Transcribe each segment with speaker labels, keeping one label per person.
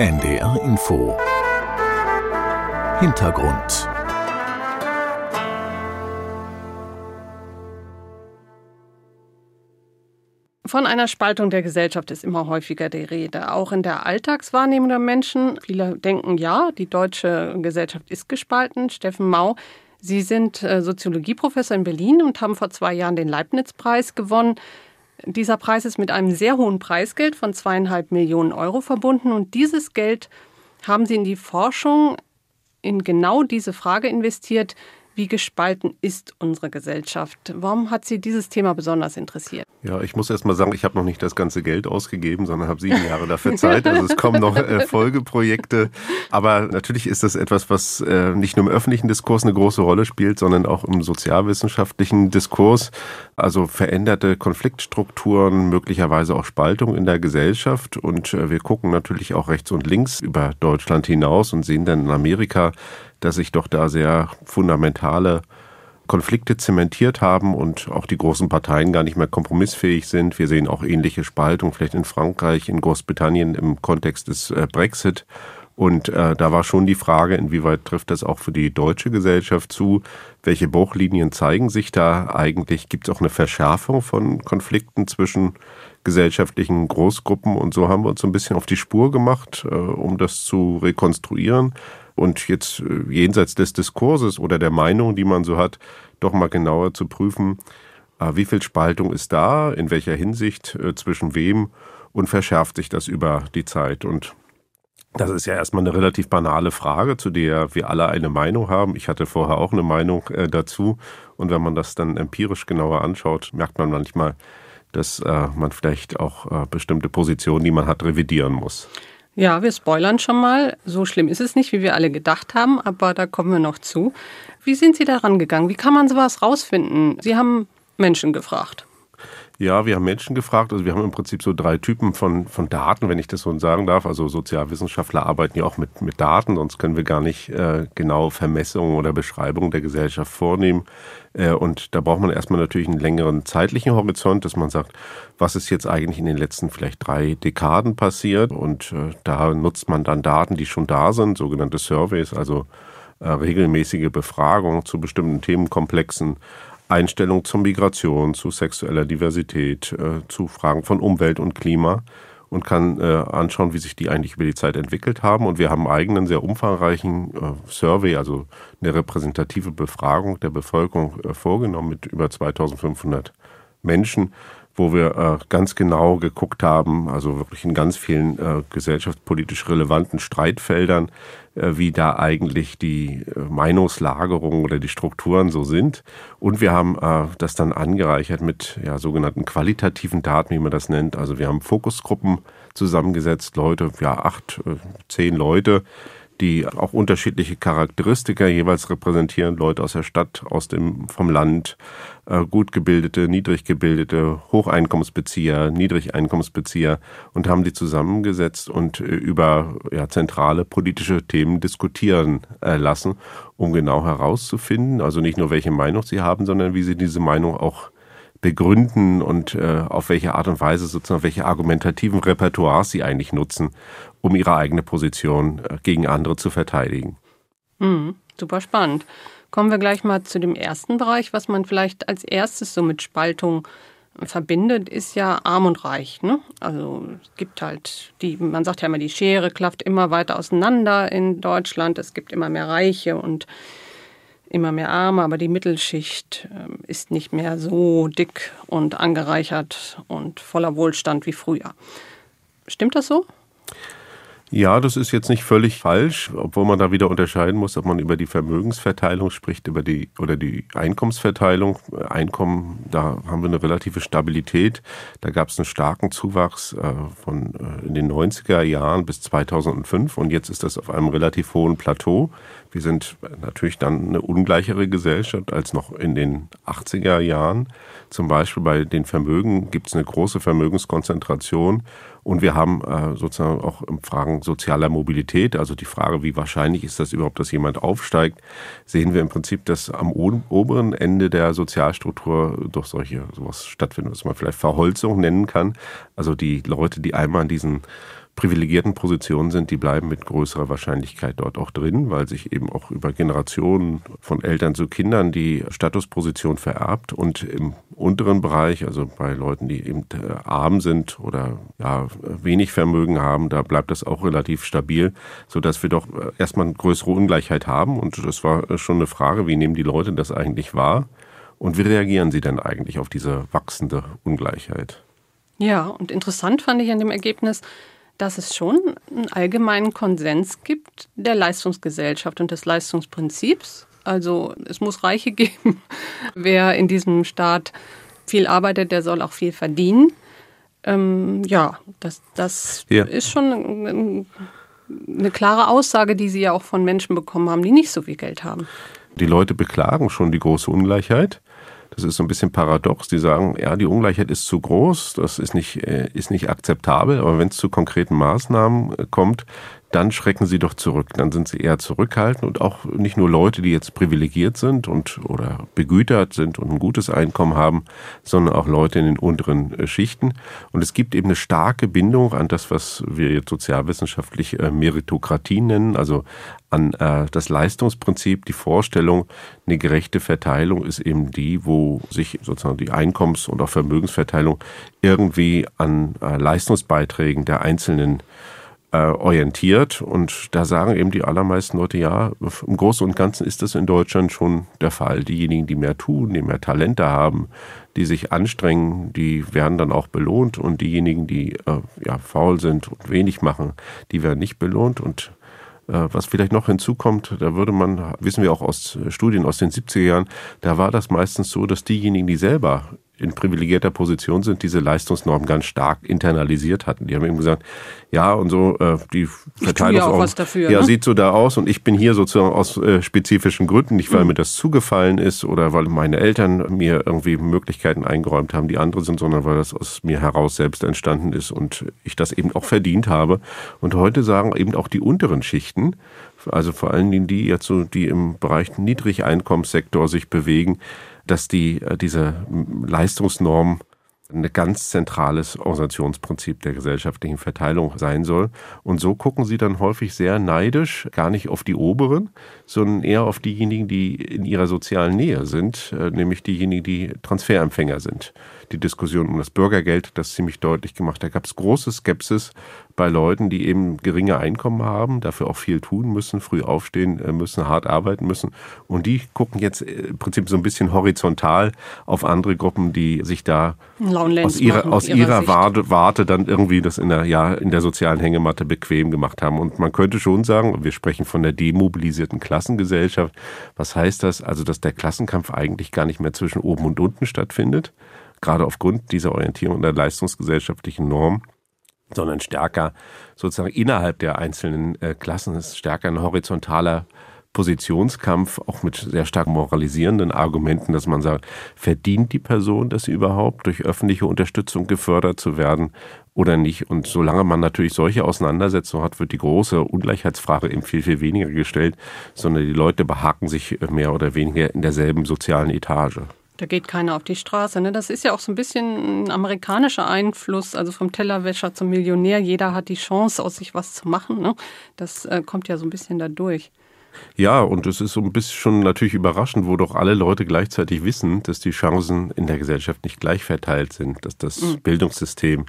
Speaker 1: NDR Info Hintergrund
Speaker 2: Von einer Spaltung der Gesellschaft ist immer häufiger die Rede, auch in der Alltagswahrnehmung der Menschen. Viele denken, ja, die deutsche Gesellschaft ist gespalten. Steffen Mau, Sie sind äh, Soziologieprofessor in Berlin und haben vor zwei Jahren den Leibniz-Preis gewonnen. Dieser Preis ist mit einem sehr hohen Preisgeld von zweieinhalb Millionen Euro verbunden. Und dieses Geld haben Sie in die Forschung in genau diese Frage investiert, wie gespalten ist unsere Gesellschaft? Warum hat Sie dieses Thema besonders interessiert?
Speaker 3: Ja, ich muss erst mal sagen, ich habe noch nicht das ganze Geld ausgegeben, sondern habe sieben Jahre dafür Zeit. Also es kommen noch äh, Folgeprojekte. Aber natürlich ist das etwas, was äh, nicht nur im öffentlichen Diskurs eine große Rolle spielt, sondern auch im sozialwissenschaftlichen Diskurs. Also veränderte Konfliktstrukturen, möglicherweise auch Spaltung in der Gesellschaft. Und äh, wir gucken natürlich auch rechts und links über Deutschland hinaus und sehen dann in Amerika, dass sich doch da sehr fundamentale Konflikte zementiert haben und auch die großen Parteien gar nicht mehr kompromissfähig sind. Wir sehen auch ähnliche Spaltung, vielleicht in Frankreich, in Großbritannien im Kontext des äh, Brexit. Und äh, da war schon die Frage, inwieweit trifft das auch für die deutsche Gesellschaft zu? Welche Bruchlinien zeigen sich da eigentlich? Gibt es auch eine Verschärfung von Konflikten zwischen gesellschaftlichen Großgruppen? Und so haben wir uns so ein bisschen auf die Spur gemacht, äh, um das zu rekonstruieren und jetzt äh, jenseits des Diskurses oder der Meinung, die man so hat, doch mal genauer zu prüfen, äh, wie viel Spaltung ist da, in welcher Hinsicht, äh, zwischen wem und verschärft sich das über die Zeit. Und das ist ja erstmal eine relativ banale Frage, zu der wir alle eine Meinung haben. Ich hatte vorher auch eine Meinung dazu. Und wenn man das dann empirisch genauer anschaut, merkt man manchmal, dass man vielleicht auch bestimmte Positionen, die man hat, revidieren muss.
Speaker 2: Ja, wir spoilern schon mal. So schlimm ist es nicht, wie wir alle gedacht haben, aber da kommen wir noch zu. Wie sind Sie da rangegangen? Wie kann man sowas rausfinden? Sie haben Menschen gefragt.
Speaker 3: Ja, wir haben Menschen gefragt. Also wir haben im Prinzip so drei Typen von, von Daten, wenn ich das so sagen darf. Also Sozialwissenschaftler arbeiten ja auch mit, mit Daten, sonst können wir gar nicht äh, genau Vermessungen oder Beschreibungen der Gesellschaft vornehmen. Äh, und da braucht man erstmal natürlich einen längeren zeitlichen Horizont, dass man sagt, was ist jetzt eigentlich in den letzten vielleicht drei Dekaden passiert? Und äh, da nutzt man dann Daten, die schon da sind, sogenannte Surveys, also äh, regelmäßige Befragungen zu bestimmten Themenkomplexen Einstellung zur Migration, zu sexueller Diversität, äh, zu Fragen von Umwelt und Klima und kann äh, anschauen, wie sich die eigentlich über die Zeit entwickelt haben. Und wir haben einen eigenen, sehr umfangreichen äh, Survey, also eine repräsentative Befragung der Bevölkerung äh, vorgenommen mit über 2500 Menschen wo wir äh, ganz genau geguckt haben, also wirklich in ganz vielen äh, gesellschaftspolitisch relevanten Streitfeldern, äh, wie da eigentlich die äh, Meinungslagerung oder die Strukturen so sind. Und wir haben äh, das dann angereichert mit ja, sogenannten qualitativen Daten, wie man das nennt. Also wir haben Fokusgruppen zusammengesetzt, Leute, ja, acht, äh, zehn Leute, die auch unterschiedliche Charakteristika jeweils repräsentieren, Leute aus der Stadt, aus dem, vom Land, äh, gut gebildete, niedrig gebildete, Hocheinkommensbezieher, Niedrigeinkommensbezieher und haben die zusammengesetzt und äh, über ja, zentrale politische Themen diskutieren äh, lassen, um genau herauszufinden, also nicht nur welche Meinung sie haben, sondern wie sie diese Meinung auch begründen und äh, auf welche Art und Weise sozusagen welche argumentativen Repertoires sie eigentlich nutzen, um ihre eigene Position äh, gegen andere zu verteidigen.
Speaker 2: Mhm, super spannend. Kommen wir gleich mal zu dem ersten Bereich, was man vielleicht als erstes so mit Spaltung verbindet, ist ja arm und reich. Ne? Also es gibt halt die, man sagt ja immer, die Schere klafft immer weiter auseinander in Deutschland. Es gibt immer mehr Reiche und immer mehr Arme, aber die Mittelschicht ähm, ist nicht mehr so dick und angereichert und voller Wohlstand wie früher. Stimmt das so?
Speaker 3: Ja, das ist jetzt nicht völlig falsch, obwohl man da wieder unterscheiden muss, ob man über die Vermögensverteilung spricht, über die oder die Einkommensverteilung. Einkommen, da haben wir eine relative Stabilität. Da gab es einen starken Zuwachs äh, von äh, in den 90er Jahren bis 2005 und jetzt ist das auf einem relativ hohen Plateau. Wir sind natürlich dann eine ungleichere Gesellschaft als noch in den 80er Jahren. Zum Beispiel bei den Vermögen gibt es eine große Vermögenskonzentration und wir haben äh, sozusagen auch in Fragen sozialer Mobilität, also die Frage, wie wahrscheinlich ist das überhaupt, dass jemand aufsteigt, sehen wir im Prinzip, dass am oberen Ende der Sozialstruktur durch solche sowas stattfindet, was man vielleicht Verholzung nennen kann. Also die Leute, die einmal an diesen privilegierten Positionen sind, die bleiben mit größerer Wahrscheinlichkeit dort auch drin, weil sich eben auch über Generationen von Eltern zu Kindern die Statusposition vererbt. Und im unteren Bereich, also bei Leuten, die eben äh, arm sind oder ja, wenig Vermögen haben, da bleibt das auch relativ stabil, sodass wir doch äh, erstmal eine größere Ungleichheit haben. Und das war äh, schon eine Frage, wie nehmen die Leute das eigentlich wahr? Und wie reagieren sie denn eigentlich auf diese wachsende Ungleichheit?
Speaker 2: Ja, und interessant fand ich an dem Ergebnis, dass es schon einen allgemeinen Konsens gibt der Leistungsgesellschaft und des Leistungsprinzips. Also es muss Reiche geben. Wer in diesem Staat viel arbeitet, der soll auch viel verdienen. Ähm, ja, das, das ja. ist schon eine klare Aussage, die Sie ja auch von Menschen bekommen haben, die nicht so viel Geld haben.
Speaker 3: Die Leute beklagen schon die große Ungleichheit. Das ist so ein bisschen paradox. Die sagen, ja, die Ungleichheit ist zu groß, das ist nicht, äh, ist nicht akzeptabel, aber wenn es zu konkreten Maßnahmen äh, kommt, dann schrecken sie doch zurück. Dann sind sie eher zurückhaltend und auch nicht nur Leute, die jetzt privilegiert sind und oder begütert sind und ein gutes Einkommen haben, sondern auch Leute in den unteren äh, Schichten. Und es gibt eben eine starke Bindung an das, was wir jetzt sozialwissenschaftlich Meritokratie nennen, also an äh, das Leistungsprinzip, die Vorstellung, eine gerechte Verteilung ist eben die, wo sich sozusagen die Einkommens- und auch Vermögensverteilung irgendwie an Leistungsbeiträgen der einzelnen äh, orientiert. Und da sagen eben die allermeisten Leute, ja, im Großen und Ganzen ist das in Deutschland schon der Fall. Diejenigen, die mehr tun, die mehr Talente haben, die sich anstrengen, die werden dann auch belohnt. Und diejenigen, die äh, ja, faul sind und wenig machen, die werden nicht belohnt. Und äh, was vielleicht noch hinzukommt, da würde man, wissen wir auch aus Studien aus den 70er Jahren, da war das meistens so, dass diejenigen, die selber in privilegierter Position sind, diese Leistungsnorm ganz stark internalisiert hatten. Die haben eben gesagt, ja und so äh, die Verteilungsordnung ja, dafür, ja ne? sieht so da aus und ich bin hier sozusagen aus äh, spezifischen Gründen, nicht weil mhm. mir das zugefallen ist oder weil meine Eltern mir irgendwie Möglichkeiten eingeräumt haben, die andere sind, sondern weil das aus mir heraus selbst entstanden ist und ich das eben auch verdient habe. Und heute sagen eben auch die unteren Schichten, also vor allen Dingen die jetzt so, die im Bereich Niedrigeinkommenssektor sich bewegen, dass die, äh, diese Leistungsnorm ein ganz zentrales Organisationsprinzip der gesellschaftlichen Verteilung sein soll. Und so gucken sie dann häufig sehr neidisch, gar nicht auf die Oberen, sondern eher auf diejenigen, die in ihrer sozialen Nähe sind, äh, nämlich diejenigen, die Transferempfänger sind die Diskussion um das Bürgergeld das ziemlich deutlich gemacht. Da gab es große Skepsis bei Leuten, die eben geringe Einkommen haben, dafür auch viel tun müssen, früh aufstehen äh, müssen, hart arbeiten müssen. Und die gucken jetzt äh, im Prinzip so ein bisschen horizontal auf andere Gruppen, die sich da aus ihrer, aus ihrer Warte, Warte dann irgendwie das in der, ja, in der sozialen Hängematte bequem gemacht haben. Und man könnte schon sagen, wir sprechen von der demobilisierten Klassengesellschaft. Was heißt das? Also, dass der Klassenkampf eigentlich gar nicht mehr zwischen oben und unten stattfindet, gerade aufgrund dieser Orientierung der leistungsgesellschaftlichen Norm, sondern stärker sozusagen innerhalb der einzelnen äh, Klassen ist stärker ein horizontaler Positionskampf, auch mit sehr stark moralisierenden Argumenten, dass man sagt, verdient die Person das überhaupt, durch öffentliche Unterstützung gefördert zu werden oder nicht? Und solange man natürlich solche Auseinandersetzungen hat, wird die große Ungleichheitsfrage eben viel, viel weniger gestellt, sondern die Leute behaken sich mehr oder weniger in derselben sozialen Etage.
Speaker 2: Da geht keiner auf die Straße. Ne? Das ist ja auch so ein bisschen ein amerikanischer Einfluss, also vom Tellerwäscher zum Millionär. Jeder hat die Chance, aus sich was zu machen. Ne? Das äh, kommt ja so ein bisschen da durch.
Speaker 3: Ja, und es ist so ein bisschen schon natürlich überraschend, wo doch alle Leute gleichzeitig wissen, dass die Chancen in der Gesellschaft nicht gleich verteilt sind, dass das mhm. Bildungssystem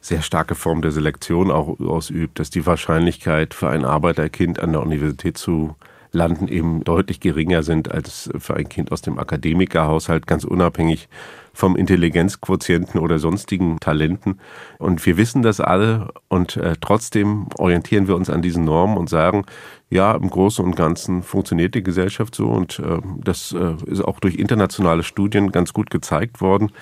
Speaker 3: sehr starke Form der Selektion auch ausübt, dass die Wahrscheinlichkeit für ein Arbeiterkind an der Universität zu landen, eben deutlich geringer sind als für ein Kind aus dem Akademikerhaushalt, ganz unabhängig vom Intelligenzquotienten oder sonstigen Talenten. Und wir wissen das alle und äh, trotzdem orientieren wir uns an diesen Normen und sagen, ja, im Großen und Ganzen funktioniert die Gesellschaft so und äh, das äh, ist auch durch internationale Studien ganz gut gezeigt worden,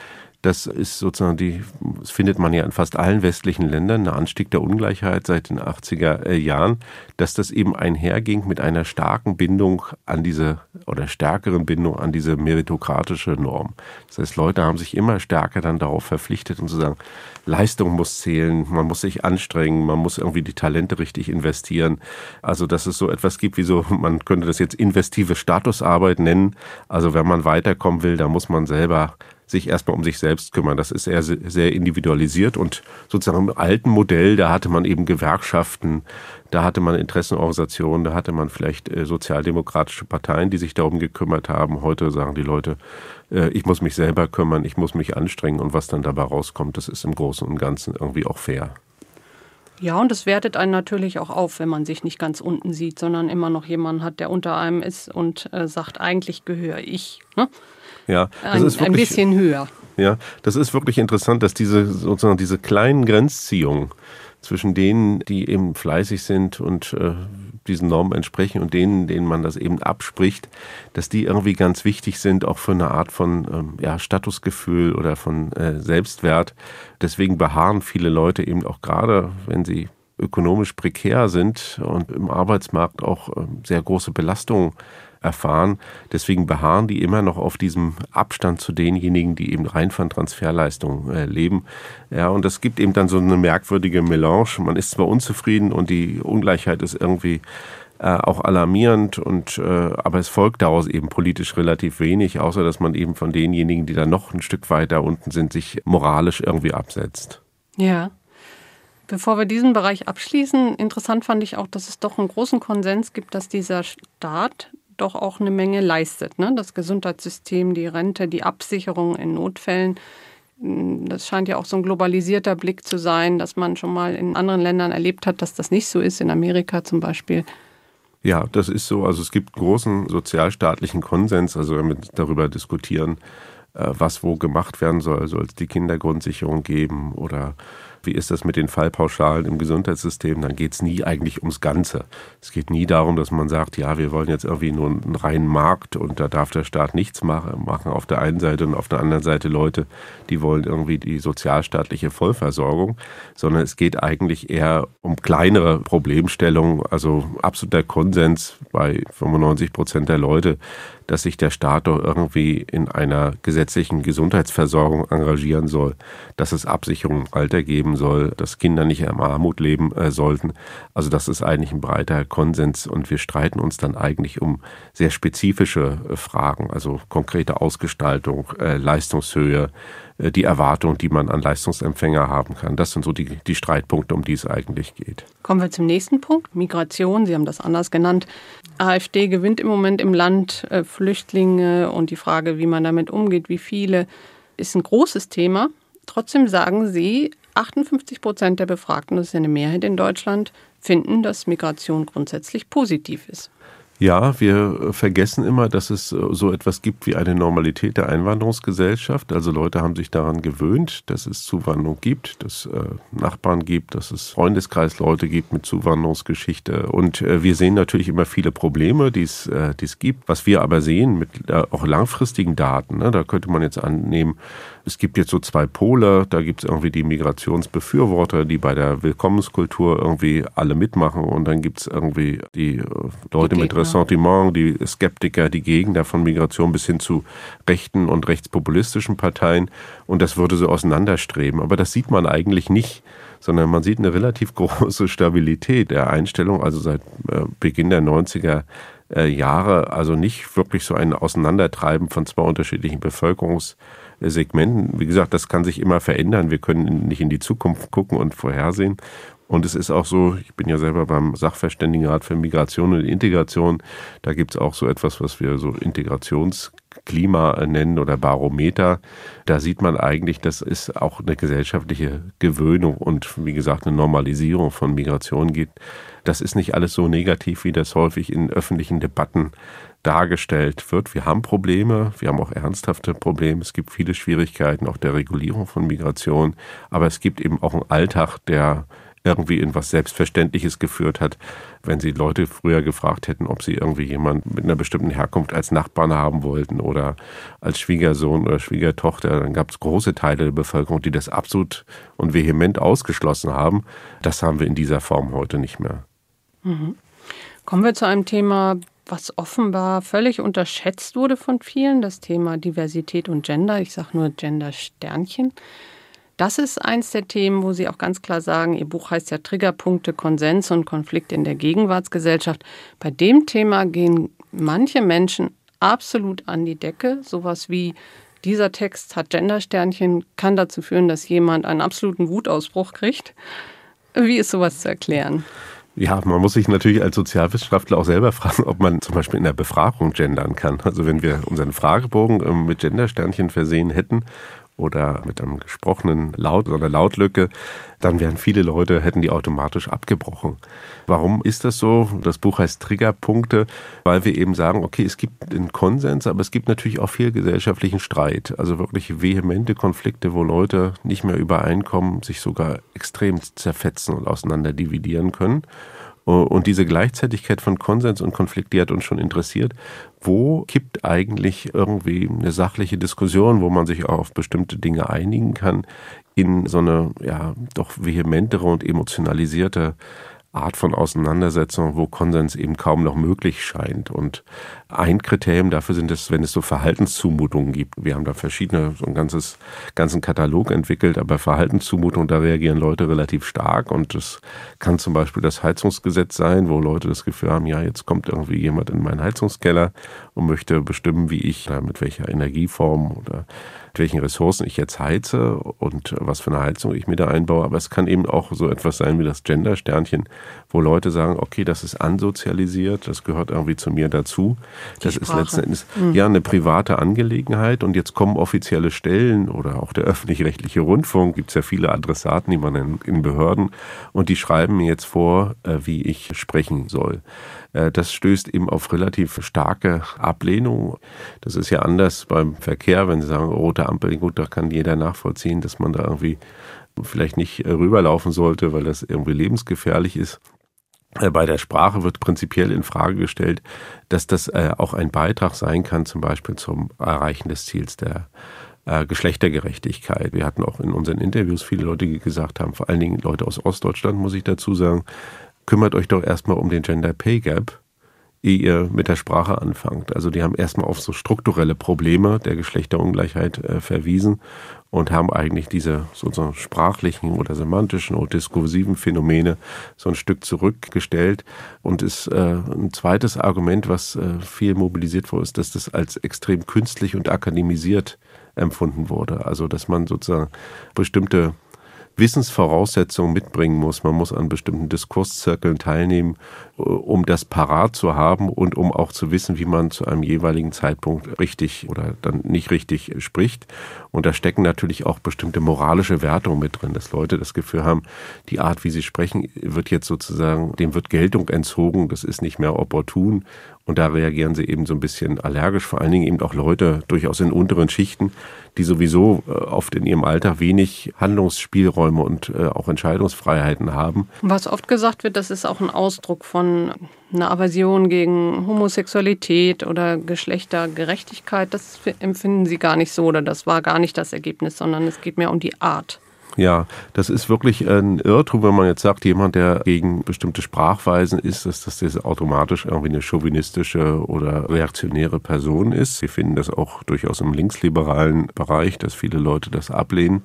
Speaker 3: das ist sozusagen die, das findet man ja in fast allen westlichen Ländern, der Anstieg der Ungleichheit seit den 80er äh, Jahren, dass das eben einherging mit einer starken Bindung an diese oder stärkeren Bindung an diese meritokratische Norm. Das heißt, Leute haben sich immer stärker dann darauf verpflichtet und zu sagen, Leistung muss zählen, man muss sich anstrengen, man muss irgendwie die Talente richtig investieren. Also, dass es so etwas gibt wie so, man könnte das jetzt investive Statusarbeit nennen. Also, wenn man weiterkommen will, da muss man selber sich erstmal um sich selbst kümmern. Das ist eher sehr individualisiert und sozusagen im alten Modell, da hatte man eben Gewerkschaften, da hatte man Interessenorganisationen, da hatte man vielleicht äh, sozialdemokratische Parteien, die sich darum gekümmert haben. Heute sagen die Leute, äh, ich muss mich selber kümmern, ich muss mich anstrengen und was dann dabei rauskommt, das ist im Großen und Ganzen irgendwie auch fair.
Speaker 2: Ja, und es wertet einen natürlich auch auf, wenn man sich nicht ganz unten sieht, sondern immer noch jemanden hat, der unter einem ist und äh, sagt, eigentlich gehöre ich. Ne?
Speaker 3: Ja,
Speaker 2: das ein, ist wirklich, ein bisschen höher.
Speaker 3: Ja, das ist wirklich interessant, dass diese sozusagen diese kleinen Grenzziehungen zwischen denen, die eben fleißig sind und äh, diesen Normen entsprechen und denen, denen man das eben abspricht, dass die irgendwie ganz wichtig sind, auch für eine Art von ähm, ja, Statusgefühl oder von äh, Selbstwert. Deswegen beharren viele Leute eben auch gerade, wenn sie ökonomisch prekär sind und im Arbeitsmarkt auch äh, sehr große Belastungen erfahren. Deswegen beharren die immer noch auf diesem Abstand zu denjenigen, die eben rein von Transferleistungen äh, leben. Ja, und das gibt eben dann so eine merkwürdige Melange. Man ist zwar unzufrieden und die Ungleichheit ist irgendwie äh, auch alarmierend und äh, aber es folgt daraus eben politisch relativ wenig, außer dass man eben von denjenigen, die da noch ein Stück weiter unten sind, sich moralisch irgendwie absetzt.
Speaker 2: Ja. Bevor wir diesen Bereich abschließen, interessant fand ich auch, dass es doch einen großen Konsens gibt, dass dieser Staat doch auch eine Menge leistet. Ne? Das Gesundheitssystem, die Rente, die Absicherung in Notfällen. Hm, das scheint ja auch so ein globalisierter Blick zu sein, dass man schon mal in anderen Ländern erlebt hat, dass das nicht so ist, in Amerika zum Beispiel.
Speaker 3: Ja, das ist so. Also es gibt großen sozialstaatlichen Konsens, also wenn wir darüber diskutieren, äh, was wo gemacht werden soll, soll es die Kindergrundsicherung geben oder wie ist das mit den Fallpauschalen im Gesundheitssystem, dann geht es nie eigentlich ums Ganze. Es geht nie darum, dass man sagt, ja, wir wollen jetzt irgendwie nur einen reinen Markt und da darf der Staat nichts machen, machen. Auf der einen Seite und auf der anderen Seite Leute, die wollen irgendwie die sozialstaatliche Vollversorgung, sondern es geht eigentlich eher um kleinere Problemstellungen, also absoluter Konsens bei 95 Prozent der Leute, dass sich der Staat doch irgendwie in einer gesetzlichen Gesundheitsversorgung engagieren soll, dass es Absicherung im Alter geben soll, dass Kinder nicht in Armut leben äh, sollten. Also das ist eigentlich ein breiter Konsens und wir streiten uns dann eigentlich um sehr spezifische äh, Fragen, also konkrete Ausgestaltung, äh, Leistungshöhe, äh, die Erwartung, die man an Leistungsempfänger haben kann. Das sind so die, die Streitpunkte, um die es eigentlich geht.
Speaker 2: Kommen wir zum nächsten Punkt, Migration. Sie haben das anders genannt. AfD gewinnt im Moment im Land äh, Flüchtlinge und die Frage, wie man damit umgeht, wie viele, ist ein großes Thema. Trotzdem sagen Sie, 58 Prozent der Befragten, das ist eine Mehrheit in Deutschland, finden, dass Migration grundsätzlich positiv ist.
Speaker 3: Ja, wir vergessen immer, dass es so etwas gibt wie eine Normalität der Einwanderungsgesellschaft. Also Leute haben sich daran gewöhnt, dass es Zuwanderung gibt, dass äh, Nachbarn gibt, dass es Freundeskreisleute gibt mit Zuwanderungsgeschichte. Und äh, wir sehen natürlich immer viele Probleme, die es, äh, die es gibt. Was wir aber sehen mit auch langfristigen Daten, ne, da könnte man jetzt annehmen, es gibt jetzt so zwei Pole. Da gibt es irgendwie die Migrationsbefürworter, die bei der Willkommenskultur irgendwie alle mitmachen. Und dann gibt es irgendwie die äh, Leute die mit Ressentiment, die Skeptiker, die Gegner von Migration bis hin zu rechten und rechtspopulistischen Parteien. Und das würde so auseinanderstreben. Aber das sieht man eigentlich nicht sondern man sieht eine relativ große Stabilität der Einstellung, also seit äh, Beginn der 90er äh, Jahre, also nicht wirklich so ein Auseinandertreiben von zwei unterschiedlichen Bevölkerungs- Segmenten. Wie gesagt, das kann sich immer verändern. Wir können nicht in die Zukunft gucken und vorhersehen. Und es ist auch so, ich bin ja selber beim Sachverständigenrat für Migration und Integration. Da gibt es auch so etwas, was wir so Integrationsklima nennen oder Barometer. Da sieht man eigentlich, dass es auch eine gesellschaftliche Gewöhnung und wie gesagt eine Normalisierung von Migration gibt. Das ist nicht alles so negativ, wie das häufig in öffentlichen Debatten dargestellt wird. Wir haben Probleme, wir haben auch ernsthafte Probleme. Es gibt viele Schwierigkeiten auch der Regulierung von Migration, aber es gibt eben auch einen Alltag, der irgendwie in was Selbstverständliches geführt hat. Wenn Sie Leute früher gefragt hätten, ob sie irgendwie jemanden mit einer bestimmten Herkunft als Nachbarn haben wollten oder als Schwiegersohn oder Schwiegertochter, dann gab es große Teile der Bevölkerung, die das absolut und vehement ausgeschlossen haben. Das haben wir in dieser Form heute nicht mehr.
Speaker 2: Mhm. Kommen wir zu einem Thema, was offenbar völlig unterschätzt wurde von vielen, das Thema Diversität und Gender. Ich sage nur Gender-Sternchen. Das ist eins der Themen, wo Sie auch ganz klar sagen, Ihr Buch heißt ja Triggerpunkte, Konsens und Konflikte in der Gegenwartsgesellschaft. Bei dem Thema gehen manche Menschen absolut an die Decke. Sowas wie dieser Text hat Gendersternchen, kann dazu führen, dass jemand einen absoluten Wutausbruch kriegt. Wie ist sowas zu erklären?
Speaker 3: Ja, man muss sich natürlich als Sozialwissenschaftler auch selber fragen, ob man zum Beispiel in der Befragung gendern kann. Also wenn wir unseren Fragebogen ähm, mit Gendersternchen versehen hätten oder mit einem gesprochenen Laut oder Lautlücke, dann wären viele Leute, hätten die automatisch abgebrochen. Warum ist das so? Das Buch heißt Triggerpunkte, weil wir eben sagen, okay, es gibt einen Konsens, aber es gibt natürlich auch viel gesellschaftlichen Streit. Also wirklich vehemente Konflikte, wo Leute nicht mehr übereinkommen, sich sogar extrem zerfetzen und auseinander dividieren können. Und diese Gleichzeitigkeit von Konsens und Konflikt, die hat uns schon interessiert. Wo kippt eigentlich irgendwie eine sachliche Diskussion, wo man sich auch auf bestimmte Dinge einigen kann, in so eine ja doch vehementere und emotionalisierte Art von Auseinandersetzung, wo Konsens eben kaum noch möglich scheint. Und ein Kriterium dafür sind es, wenn es so Verhaltenszumutungen gibt. Wir haben da verschiedene, so ein ganzes, ganzen Katalog entwickelt, aber Verhaltenszumutungen, da reagieren Leute relativ stark. Und das kann zum Beispiel das Heizungsgesetz sein, wo Leute das Gefühl haben, ja, jetzt kommt irgendwie jemand in meinen Heizungskeller und möchte bestimmen, wie ich, mit welcher Energieform oder mit welchen Ressourcen ich jetzt heize und was für eine Heizung ich mir da einbaue. Aber es kann eben auch so etwas sein wie das Gender-Sternchen, wo Leute sagen, okay, das ist ansozialisiert, das gehört irgendwie zu mir dazu. Die das Sprache. ist letzten Endes mhm. ja eine private Angelegenheit und jetzt kommen offizielle Stellen oder auch der öffentlich-rechtliche Rundfunk, gibt es ja viele Adressaten, die man in, in Behörden und die schreiben mir jetzt vor, äh, wie ich sprechen soll. Äh, das stößt eben auf relativ starke Ablehnung. Das ist ja anders beim Verkehr, wenn Sie sagen, rote Ampel, gut, da kann jeder nachvollziehen, dass man da irgendwie vielleicht nicht rüberlaufen sollte, weil das irgendwie lebensgefährlich ist. Äh, bei der Sprache wird prinzipiell in Frage gestellt, dass das äh, auch ein Beitrag sein kann, zum Beispiel zum Erreichen des Ziels der Geschlechtergerechtigkeit. Wir hatten auch in unseren Interviews viele Leute, die gesagt haben, vor allen Dingen Leute aus Ostdeutschland, muss ich dazu sagen, kümmert euch doch erstmal um den Gender Pay Gap, ehe ihr mit der Sprache anfangt. Also die haben erstmal auf so strukturelle Probleme der Geschlechterungleichheit äh, verwiesen und haben eigentlich diese sozusagen sprachlichen oder semantischen oder diskursiven Phänomene so ein Stück zurückgestellt. Und ist äh, ein zweites Argument, was äh, viel mobilisiert wurde, ist, dass das als extrem künstlich und akademisiert empfunden wurde. Also dass man sozusagen bestimmte Wissensvoraussetzungen mitbringen muss. Man muss an bestimmten Diskurszirkeln teilnehmen, äh, um das parat zu haben und um auch zu wissen, wie man zu einem jeweiligen Zeitpunkt richtig oder dann nicht richtig spricht. Und da stecken natürlich auch bestimmte moralische Wertungen mit drin, dass Leute das Gefühl haben, die Art, wie sie sprechen, wird jetzt sozusagen, dem wird Geltung entzogen, das ist nicht mehr opportun. Und da reagieren sie eben so ein bisschen allergisch, vor allen Dingen eben auch Leute durchaus in unteren Schichten, die sowieso äh, oft in ihrem Alter wenig Handlungsspielräume und äh, auch Entscheidungsfreiheiten haben.
Speaker 2: Was oft gesagt wird, das ist auch ein Ausdruck von einer Aversion gegen Homosexualität oder Geschlechtergerechtigkeit. Das empfinden Sie gar nicht so oder das war gar nicht das Ergebnis, sondern es geht mehr um die Art.
Speaker 3: Ja, das ist wirklich ein Irrtum, wenn man jetzt sagt, jemand, der gegen bestimmte Sprachweisen ist, dass das automatisch irgendwie eine chauvinistische oder reaktionäre Person ist. Wir finden das auch durchaus im linksliberalen Bereich, dass viele Leute das ablehnen,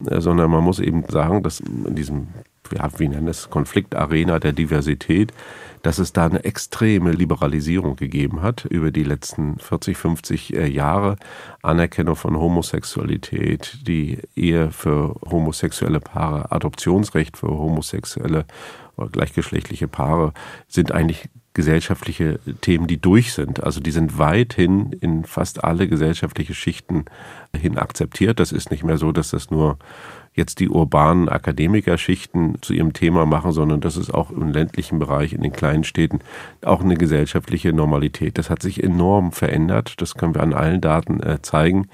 Speaker 3: sondern man muss eben sagen, dass in diesem, ja, wie nennen es, Konfliktarena der Diversität, dass es da eine extreme Liberalisierung gegeben hat über die letzten 40, 50 äh, Jahre. Anerkennung von Homosexualität, die Ehe für homosexuelle Paare, Adoptionsrecht für homosexuelle oder gleichgeschlechtliche Paare sind eigentlich gesellschaftliche Themen, die durch sind. Also die sind weithin in fast alle gesellschaftliche Schichten hin akzeptiert. Das ist nicht mehr so, dass das nur jetzt die urbanen Akademikerschichten zu ihrem Thema machen, sondern das ist auch im ländlichen Bereich, in den kleinen Städten auch eine gesellschaftliche Normalität. Das hat sich enorm verändert. Das können wir an allen Daten äh, zeigen.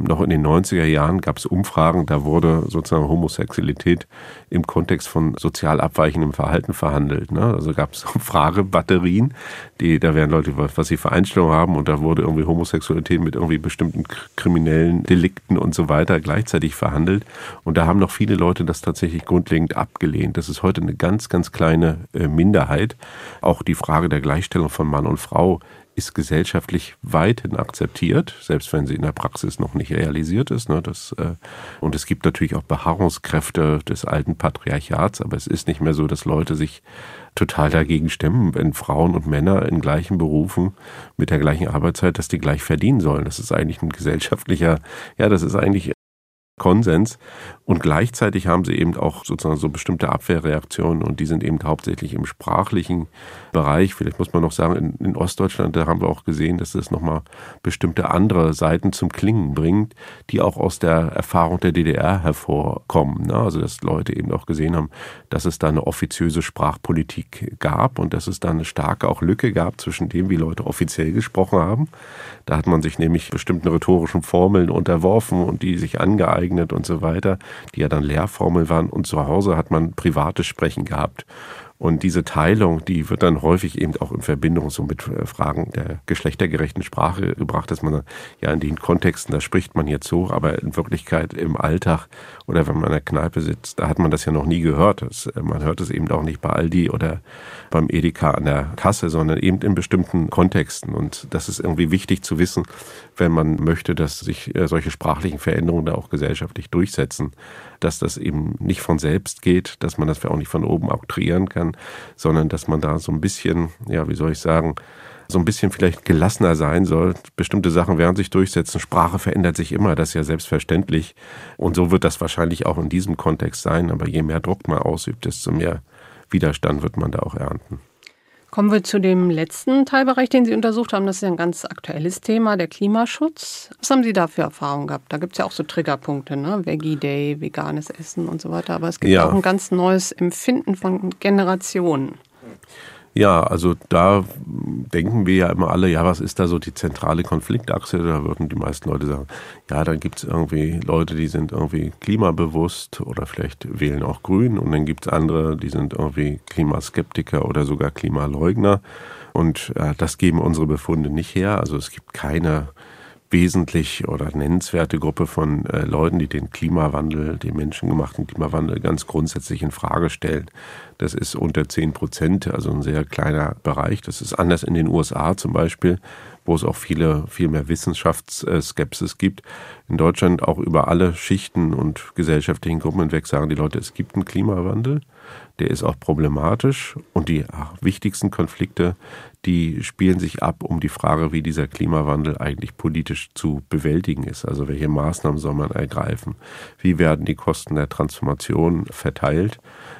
Speaker 3: Noch in den 90er Jahren gab es Umfragen, da wurde sozusagen Homosexualität im Kontext von sozial abweichendem Verhalten verhandelt. Ne? Also gab es Fragebatterien, die, da wären Leute, was sie für Einstellungen haben und da wurde irgendwie Homosexualität mit irgendwie bestimmten kriminellen Delikten und so weiter gleichzeitig verhandelt. Und da haben noch viele Leute das tatsächlich grundlegend abgelehnt. Das ist heute eine ganz, ganz kleine äh, Minderheit. Auch die Frage der Gleichstellung von Mann und Frau ist gesellschaftlich weithin akzeptiert, selbst wenn sie in der Praxis noch nicht realisiert ist. Ne, das, äh, und es gibt natürlich auch Beharrungskräfte des alten Patriarchats, aber es ist nicht mehr so, dass Leute sich total dagegen stimmen, wenn Frauen und Männer in gleichen Berufen mit der gleichen Arbeitszeit, dass die gleich verdienen sollen. Das ist eigentlich ein gesellschaftlicher, ja, das ist eigentlich Konsens. Und gleichzeitig haben sie eben auch sozusagen so bestimmte Abwehrreaktionen und die sind eben hauptsächlich im sprachlichen Bereich. Vielleicht muss man noch sagen, in, in Ostdeutschland, da haben wir auch gesehen, dass es nochmal bestimmte andere Seiten zum Klingen bringt, die auch aus der Erfahrung der DDR hervorkommen. Ne? Also dass Leute eben auch gesehen haben, dass es da eine offiziöse Sprachpolitik gab und dass es da eine starke auch Lücke gab zwischen dem, wie Leute offiziell gesprochen haben. Da hat man sich nämlich bestimmten rhetorischen Formeln unterworfen und die sich angeeignet und so weiter, die ja dann Lehrformeln waren. Und zu Hause hat man privates Sprechen gehabt. Und diese Teilung, die wird dann häufig eben auch in Verbindung so mit äh, Fragen der geschlechtergerechten Sprache gebracht, dass man ja in den Kontexten, da spricht man jetzt so, aber in Wirklichkeit im Alltag oder wenn man in der Kneipe sitzt, da hat man das ja noch nie gehört. Das, äh, man hört es eben auch nicht bei Aldi oder beim Edeka an der Kasse, sondern eben in bestimmten Kontexten. Und das ist irgendwie wichtig zu wissen, wenn man möchte, dass sich äh, solche sprachlichen Veränderungen da auch gesellschaftlich durchsetzen, dass das eben nicht von selbst geht, dass man das auch nicht von oben oktroyieren kann, sondern dass man da so ein bisschen, ja, wie soll ich sagen, so ein bisschen vielleicht gelassener sein soll. Bestimmte Sachen werden sich durchsetzen. Sprache verändert sich immer, das ist ja selbstverständlich. Und so wird das wahrscheinlich auch in diesem Kontext sein. Aber je mehr Druck man ausübt, desto mehr Widerstand wird man da auch ernten.
Speaker 2: Kommen wir zu dem letzten Teilbereich, den Sie untersucht haben. Das ist ja ein ganz aktuelles Thema, der Klimaschutz. Was haben Sie da für Erfahrungen gehabt? Da gibt es ja auch so Triggerpunkte, ne? Veggie Day, veganes Essen und so weiter. Aber es gibt ja. auch ein ganz neues Empfinden von Generationen.
Speaker 3: Ja, also da denken wir ja immer alle, ja, was ist da so die zentrale Konfliktachse? Da würden die meisten Leute sagen, ja, dann gibt es irgendwie Leute, die sind irgendwie klimabewusst oder vielleicht wählen auch grün und dann gibt es andere, die sind irgendwie Klimaskeptiker oder sogar Klimaleugner. Und äh, das geben unsere Befunde nicht her. Also es gibt keine wesentlich oder nennenswerte Gruppe von äh, Leuten, die den Klimawandel, den menschengemachten Klimawandel ganz grundsätzlich in Frage stellen. Das ist unter zehn Prozent, also ein sehr kleiner Bereich. Das ist anders in den USA zum Beispiel, wo es auch viele, viel mehr Wissenschaftsskepsis gibt. In Deutschland auch über alle Schichten und gesellschaftlichen Gruppen hinweg sagen die Leute, es gibt einen Klimawandel der ist auch problematisch und die wichtigsten Konflikte, die spielen sich ab um die Frage, wie dieser Klimawandel eigentlich politisch zu bewältigen ist. Also welche Maßnahmen soll man ergreifen? Wie werden die Kosten der Transformation verteilt?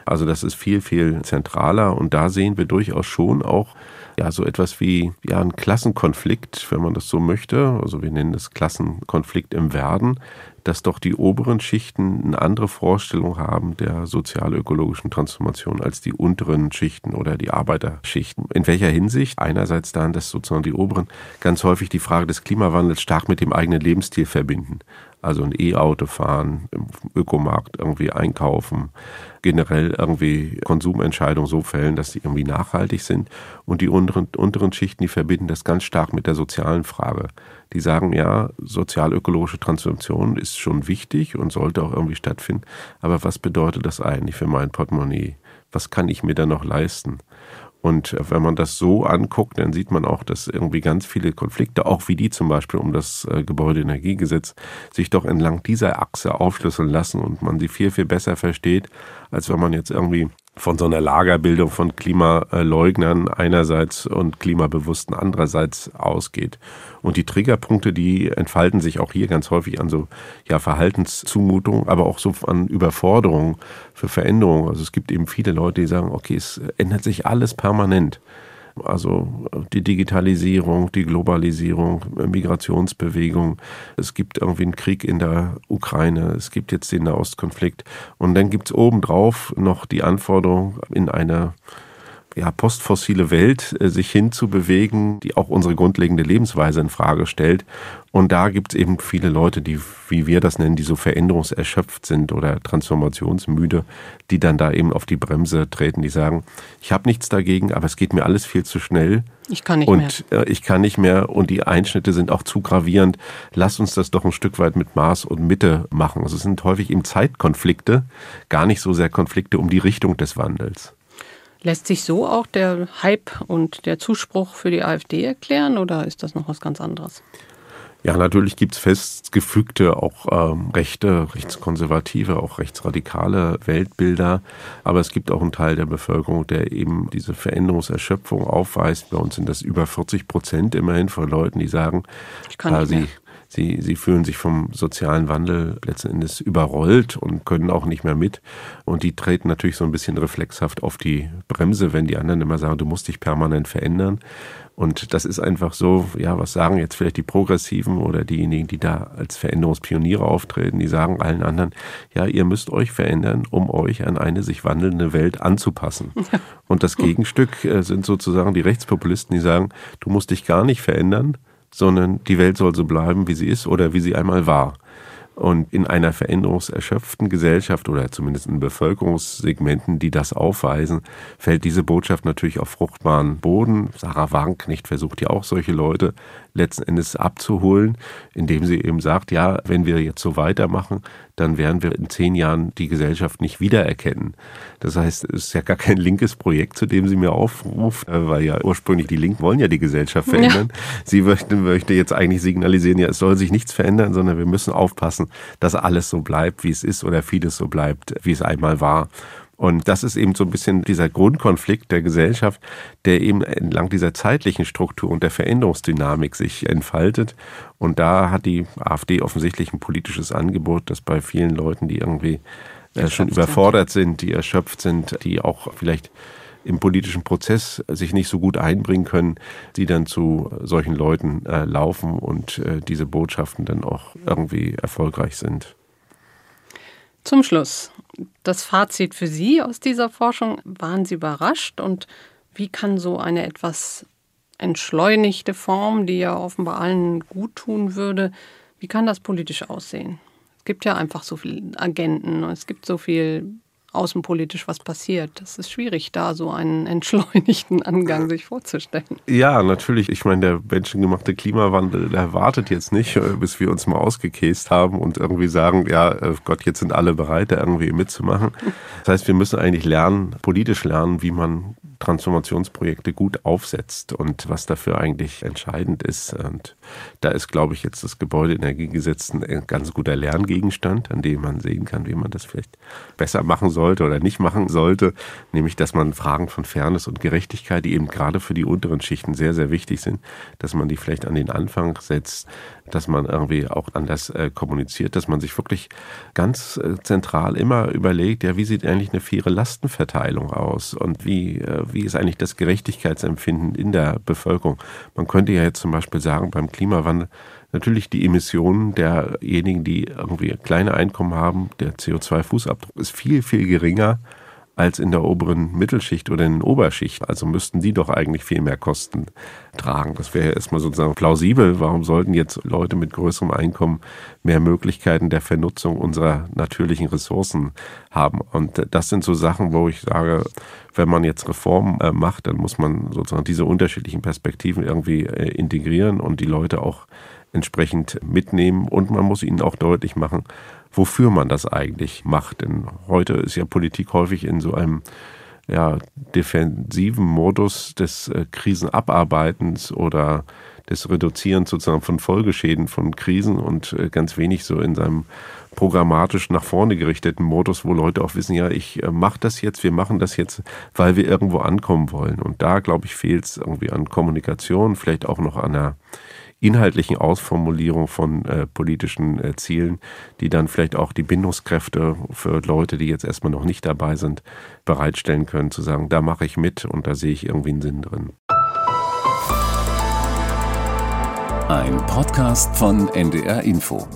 Speaker 3: Also das ist viel, viel zentraler und da sehen wir durchaus schon auch ja so etwas wie ja ein Klassenkonflikt, wenn man das so möchte. Also wir nennen das Klassenkonflikt im Werden, dass doch die oberen Schichten eine andere Vorstellung haben der sozialökologischen Transformation als die unteren Schichten oder die Arbeiterschichten. In welcher Hinsicht? Einerseits dann, dass sozusagen die oberen ganz häufig die Frage des Klimawandels stark mit dem eigenen Lebensstil verbinden. Also ein E-Auto fahren, im Ökomarkt irgendwie einkaufen, generell irgendwie Konsumentscheidungen so fällen, dass sie irgendwie nachhaltig sind. Und die unteren, unteren Schichten, die verbinden das ganz stark mit der sozialen Frage. Die sagen, ja, sozialökologische Transformation ist schon wichtig und sollte auch irgendwie stattfinden. Aber was bedeutet das eigentlich für mein Portemonnaie? Was kann ich mir da noch leisten? Und wenn man das so anguckt, dann sieht man auch, dass irgendwie ganz viele Konflikte, auch wie die zum Beispiel um das äh, Gebäudeenergiegesetz, sich doch entlang dieser Achse aufschlüsseln lassen und man sie viel, viel besser versteht, als wenn man jetzt irgendwie von so einer Lagerbildung von Klimaleugnern einerseits und Klimabewussten andererseits ausgeht. Und die Triggerpunkte, die entfalten sich auch hier ganz häufig an so ja, Verhaltenszumutungen, aber auch so an Überforderungen für Veränderungen. Also es gibt eben viele Leute, die sagen, okay, es ändert sich alles permanent. Also die Digitalisierung, die Globalisierung, Migrationsbewegung. Es gibt irgendwie einen Krieg in der Ukraine. Es gibt jetzt den Nahostkonflikt. Und dann gibt es obendrauf noch die Anforderung in einer ja, postfossile Welt äh, sich hinzubewegen, die auch unsere grundlegende Lebensweise in Frage stellt. Und da gibt es eben viele Leute, die, wie wir das nennen, die so veränderungserschöpft sind oder transformationsmüde, die dann da eben auf die Bremse treten, die sagen, ich habe nichts dagegen, aber es geht mir alles viel zu schnell.
Speaker 2: Ich kann nicht
Speaker 3: und,
Speaker 2: mehr.
Speaker 3: Äh, ich kann nicht mehr und die Einschnitte sind auch zu gravierend. Lass uns das doch ein Stück weit mit Maß und Mitte machen. Also es sind häufig eben Zeitkonflikte, gar nicht so sehr Konflikte um die Richtung des Wandels.
Speaker 2: Lässt sich so auch der Hype und der Zuspruch für die AfD erklären oder ist das noch was ganz anderes?
Speaker 3: Ja, natürlich gibt's festgefügte, auch ähm, rechte, rechtskonservative, auch rechtsradikale Weltbilder. Aber es gibt auch einen Teil der Bevölkerung, der eben diese Veränderungserschöpfung aufweist. Bei uns sind das über 40 Prozent immerhin von Leuten, die sagen,
Speaker 2: ich kann nicht
Speaker 3: sie, sie, sie fühlen sich vom sozialen Wandel letzten Endes überrollt und können auch nicht mehr mit. Und die treten natürlich so ein bisschen reflexhaft auf die Bremse, wenn die anderen immer sagen, du musst dich permanent verändern. Und das ist einfach so, ja, was sagen jetzt vielleicht die Progressiven oder diejenigen, die da als Veränderungspioniere auftreten, die sagen allen anderen, ja, ihr müsst euch verändern, um euch an eine sich wandelnde Welt anzupassen. Und das Gegenstück äh, sind sozusagen die Rechtspopulisten, die sagen, du musst dich gar nicht verändern, sondern die Welt soll so bleiben, wie sie ist oder wie sie einmal war. Und in einer veränderungserschöpften Gesellschaft oder zumindest in Bevölkerungssegmenten, die das aufweisen, fällt diese Botschaft natürlich auf fruchtbaren Boden. Sarah Wagenknecht versucht ja auch solche Leute letzten Endes abzuholen, indem sie eben sagt, ja, wenn wir jetzt so weitermachen, dann werden wir in zehn Jahren die Gesellschaft nicht wiedererkennen. Das heißt, es ist ja gar kein linkes Projekt, zu dem sie mir aufruft, äh, weil ja ursprünglich die Linken wollen ja die Gesellschaft verändern. Ja. Sie möchte, möchte jetzt eigentlich signalisieren, ja, es soll sich nichts verändern, sondern wir müssen aufpassen, dass alles so bleibt, wie es ist oder vieles so bleibt, wie es einmal war. Und das ist eben so ein bisschen dieser Grundkonflikt der Gesellschaft, der eben entlang dieser zeitlichen Struktur und der Veränderungsdynamik sich entfaltet. Und da hat die AfD offensichtlich ein politisches Angebot, das bei vielen Leuten, die irgendwie äh, schon überfordert sind, die erschöpft sind, die auch vielleicht im politischen Prozess sich nicht so gut einbringen können, die dann zu solchen Leuten äh, laufen und äh, diese Botschaften dann auch irgendwie erfolgreich sind.
Speaker 2: Zum Schluss, das Fazit für Sie aus dieser Forschung. Waren Sie überrascht und wie kann so eine etwas entschleunigte Form, die ja offenbar allen gut tun würde, wie kann das politisch aussehen? Es gibt ja einfach so viele Agenten und es gibt so viel außenpolitisch was passiert. Das ist schwierig, da so einen entschleunigten Angang sich vorzustellen.
Speaker 3: Ja, natürlich. Ich meine, der menschengemachte Klimawandel, der wartet jetzt nicht, äh, bis wir uns mal ausgekäst haben und irgendwie sagen, ja, äh, Gott, jetzt sind alle bereit, da irgendwie mitzumachen. Das heißt, wir müssen eigentlich lernen, politisch lernen, wie man Transformationsprojekte gut aufsetzt und was dafür eigentlich entscheidend ist. Und da ist, glaube ich, jetzt das Gebäudeenergiegesetz ein ganz guter Lerngegenstand, an dem man sehen kann, wie man das vielleicht besser machen sollte oder nicht machen sollte. Nämlich, dass man Fragen von Fairness und Gerechtigkeit, die eben gerade für die unteren Schichten sehr, sehr wichtig sind, dass man die vielleicht an den Anfang setzt, dass man irgendwie auch anders äh, kommuniziert, dass man sich wirklich ganz äh, zentral immer überlegt, ja, wie sieht eigentlich eine faire Lastenverteilung aus und wie, äh, wie ist eigentlich das Gerechtigkeitsempfinden in der Bevölkerung. Man könnte ja jetzt zum Beispiel sagen, beim Klimawandel, natürlich die Emissionen derjenigen, die irgendwie kleine Einkommen haben, der CO2-Fußabdruck ist viel, viel geringer als in der oberen Mittelschicht oder in der Oberschicht. Also müssten die doch eigentlich viel mehr Kosten tragen. Das wäre erstmal sozusagen plausibel. Warum sollten jetzt Leute mit größerem Einkommen mehr Möglichkeiten der Vernutzung unserer natürlichen Ressourcen haben? Und das sind so Sachen, wo ich sage, wenn man jetzt Reformen äh, macht, dann muss man sozusagen diese unterschiedlichen Perspektiven irgendwie äh, integrieren und die Leute auch entsprechend mitnehmen. Und man muss ihnen auch deutlich machen, wofür man das eigentlich macht. Denn heute ist ja Politik häufig in so einem ja, defensiven Modus des äh, Krisenabarbeitens oder des Reduzierens sozusagen von Folgeschäden von Krisen und äh, ganz wenig so in seinem programmatisch nach vorne gerichteten Modus, wo Leute auch wissen, ja, ich äh, mache das jetzt, wir machen das jetzt, weil wir irgendwo ankommen wollen. Und da, glaube ich, fehlt es irgendwie an Kommunikation, vielleicht auch noch an einer inhaltlichen Ausformulierung von äh, politischen äh, Zielen, die dann vielleicht auch die Bindungskräfte für Leute, die jetzt erstmal noch nicht dabei sind, bereitstellen können, zu sagen, da mache ich mit und da sehe ich irgendwie einen Sinn drin.
Speaker 1: Ein Podcast von NDR Info.